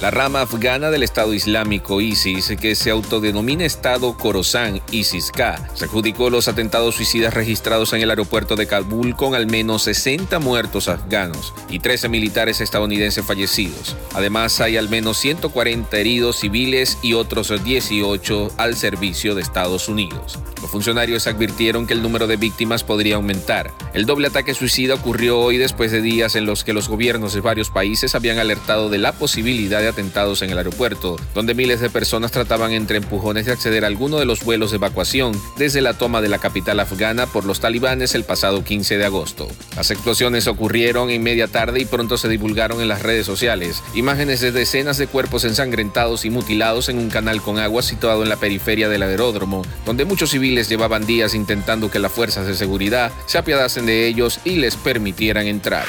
La rama afgana del Estado Islámico ISIS, que se autodenomina Estado Khorasan ISIS-K, se adjudicó los atentados suicidas registrados en el aeropuerto de Kabul con al menos 60 muertos afganos y 13 militares estadounidenses fallecidos. Además, hay al menos 140 heridos civiles y otros 18 al servicio de Estados Unidos. Los funcionarios advirtieron que el número de víctimas podría aumentar. El doble ataque suicida ocurrió hoy después de días en los que los gobiernos de varios países habían alertado de la posibilidad de atentados en el aeropuerto, donde miles de personas trataban entre empujones de acceder a alguno de los vuelos de evacuación desde la toma de la capital afgana por los talibanes el pasado 15 de agosto. Las explosiones ocurrieron en media tarde y pronto se divulgaron en las redes sociales imágenes de decenas de cuerpos ensangrentados y mutilados en un canal con agua situado en la periferia del aeródromo, donde muchos civiles llevaban días intentando que las fuerzas de seguridad se apiadasen de ellos y les permitieran entrar.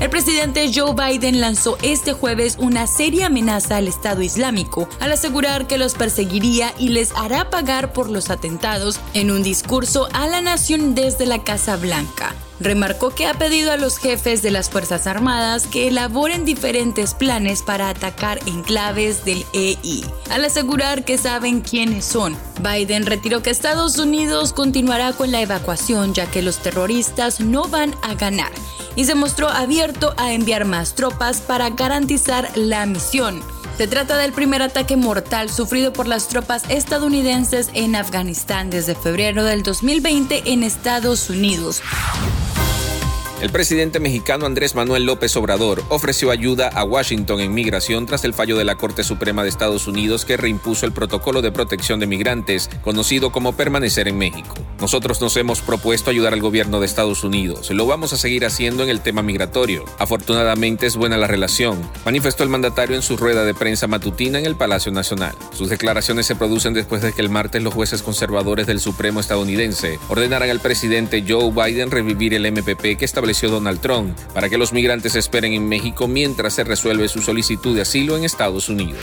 El presidente Joe Biden lanzó este jueves una seria amenaza al Estado Islámico al asegurar que los perseguiría y les hará pagar por los atentados en un discurso a la nación desde la Casa Blanca. Remarcó que ha pedido a los jefes de las Fuerzas Armadas que elaboren diferentes planes para atacar enclaves del EI, al asegurar que saben quiénes son. Biden retiró que Estados Unidos continuará con la evacuación ya que los terroristas no van a ganar y se mostró abierto a enviar más tropas para garantizar la misión. Se trata del primer ataque mortal sufrido por las tropas estadounidenses en Afganistán desde febrero del 2020 en Estados Unidos. El presidente mexicano Andrés Manuel López Obrador ofreció ayuda a Washington en migración tras el fallo de la Corte Suprema de Estados Unidos que reimpuso el protocolo de protección de migrantes, conocido como permanecer en México. Nosotros nos hemos propuesto ayudar al gobierno de Estados Unidos. Lo vamos a seguir haciendo en el tema migratorio. Afortunadamente es buena la relación, manifestó el mandatario en su rueda de prensa matutina en el Palacio Nacional. Sus declaraciones se producen después de que el martes los jueces conservadores del Supremo estadounidense ordenaran al presidente Joe Biden revivir el MPP que estableció Donald Trump para que los migrantes esperen en México mientras se resuelve su solicitud de asilo en Estados Unidos.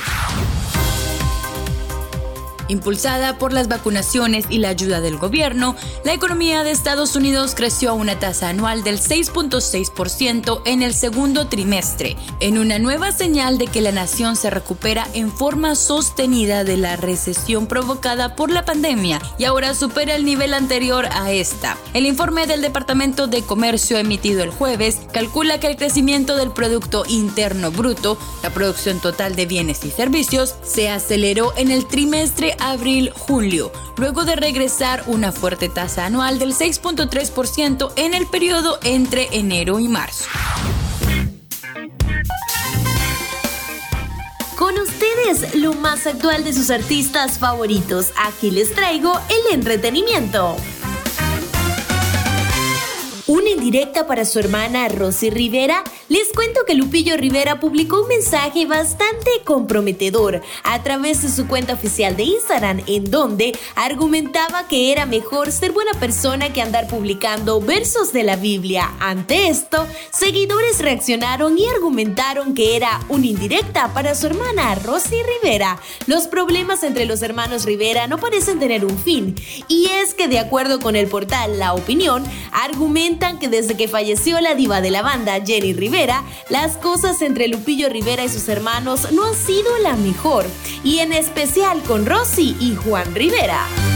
Impulsada por las vacunaciones y la ayuda del gobierno, la economía de Estados Unidos creció a una tasa anual del 6.6% en el segundo trimestre, en una nueva señal de que la nación se recupera en forma sostenida de la recesión provocada por la pandemia y ahora supera el nivel anterior a esta. El informe del Departamento de Comercio emitido el jueves calcula que el crecimiento del Producto Interno Bruto, la producción total de bienes y servicios, se aceleró en el trimestre abril-julio, luego de regresar una fuerte tasa anual del 6.3% en el periodo entre enero y marzo. Con ustedes, lo más actual de sus artistas favoritos. Aquí les traigo el entretenimiento. Una indirecta para su hermana Rosy Rivera. Les cuento que Lupillo Rivera publicó un mensaje bastante comprometedor a través de su cuenta oficial de Instagram, en donde argumentaba que era mejor ser buena persona que andar publicando versos de la Biblia. Ante esto, seguidores reaccionaron y argumentaron que era una indirecta para su hermana Rosy Rivera. Los problemas entre los hermanos Rivera no parecen tener un fin, y es que de acuerdo con el portal La Opinión, argumentan que desde que falleció la diva de la banda, Jenny Rivera, las cosas entre Lupillo Rivera y sus hermanos no han sido la mejor, y en especial con Rosy y Juan Rivera.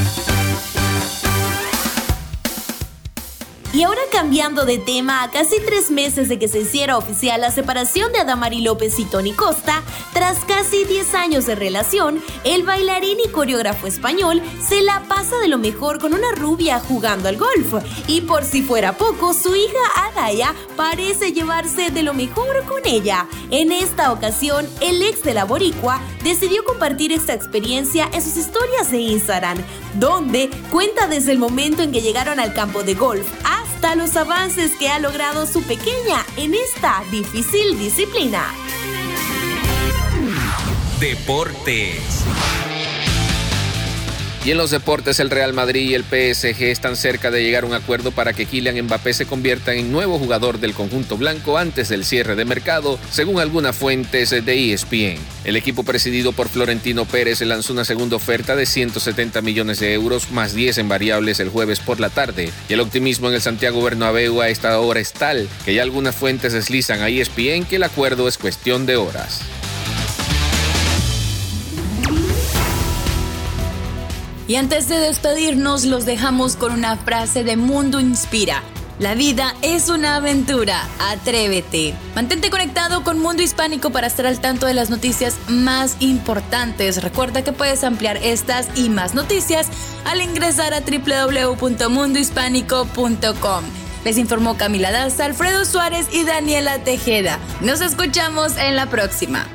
Y ahora cambiando de tema, a casi tres meses de que se hiciera oficial la separación de Adamari López y Tony Costa, tras casi 10 años de relación, el bailarín y coreógrafo español se la pasa de lo mejor con una rubia jugando al golf. Y por si fuera poco, su hija Adaya parece llevarse de lo mejor con ella. En esta ocasión, el ex de la boricua decidió compartir esta experiencia en sus historias de Instagram, donde cuenta desde el momento en que llegaron al campo de golf los avances que ha logrado su pequeña en esta difícil disciplina. Deportes. Y en los deportes, el Real Madrid y el PSG están cerca de llegar a un acuerdo para que Kylian Mbappé se convierta en nuevo jugador del conjunto blanco antes del cierre de mercado, según algunas fuentes de ESPN. El equipo presidido por Florentino Pérez lanzó una segunda oferta de 170 millones de euros más 10 en variables el jueves por la tarde, y el optimismo en el Santiago Bernabéu a esta hora es tal que ya algunas fuentes deslizan a ESPN que el acuerdo es cuestión de horas. Y antes de despedirnos, los dejamos con una frase de Mundo Inspira. La vida es una aventura, atrévete. Mantente conectado con Mundo Hispánico para estar al tanto de las noticias más importantes. Recuerda que puedes ampliar estas y más noticias al ingresar a www.mundohispánico.com. Les informó Camila Daza, Alfredo Suárez y Daniela Tejeda. Nos escuchamos en la próxima.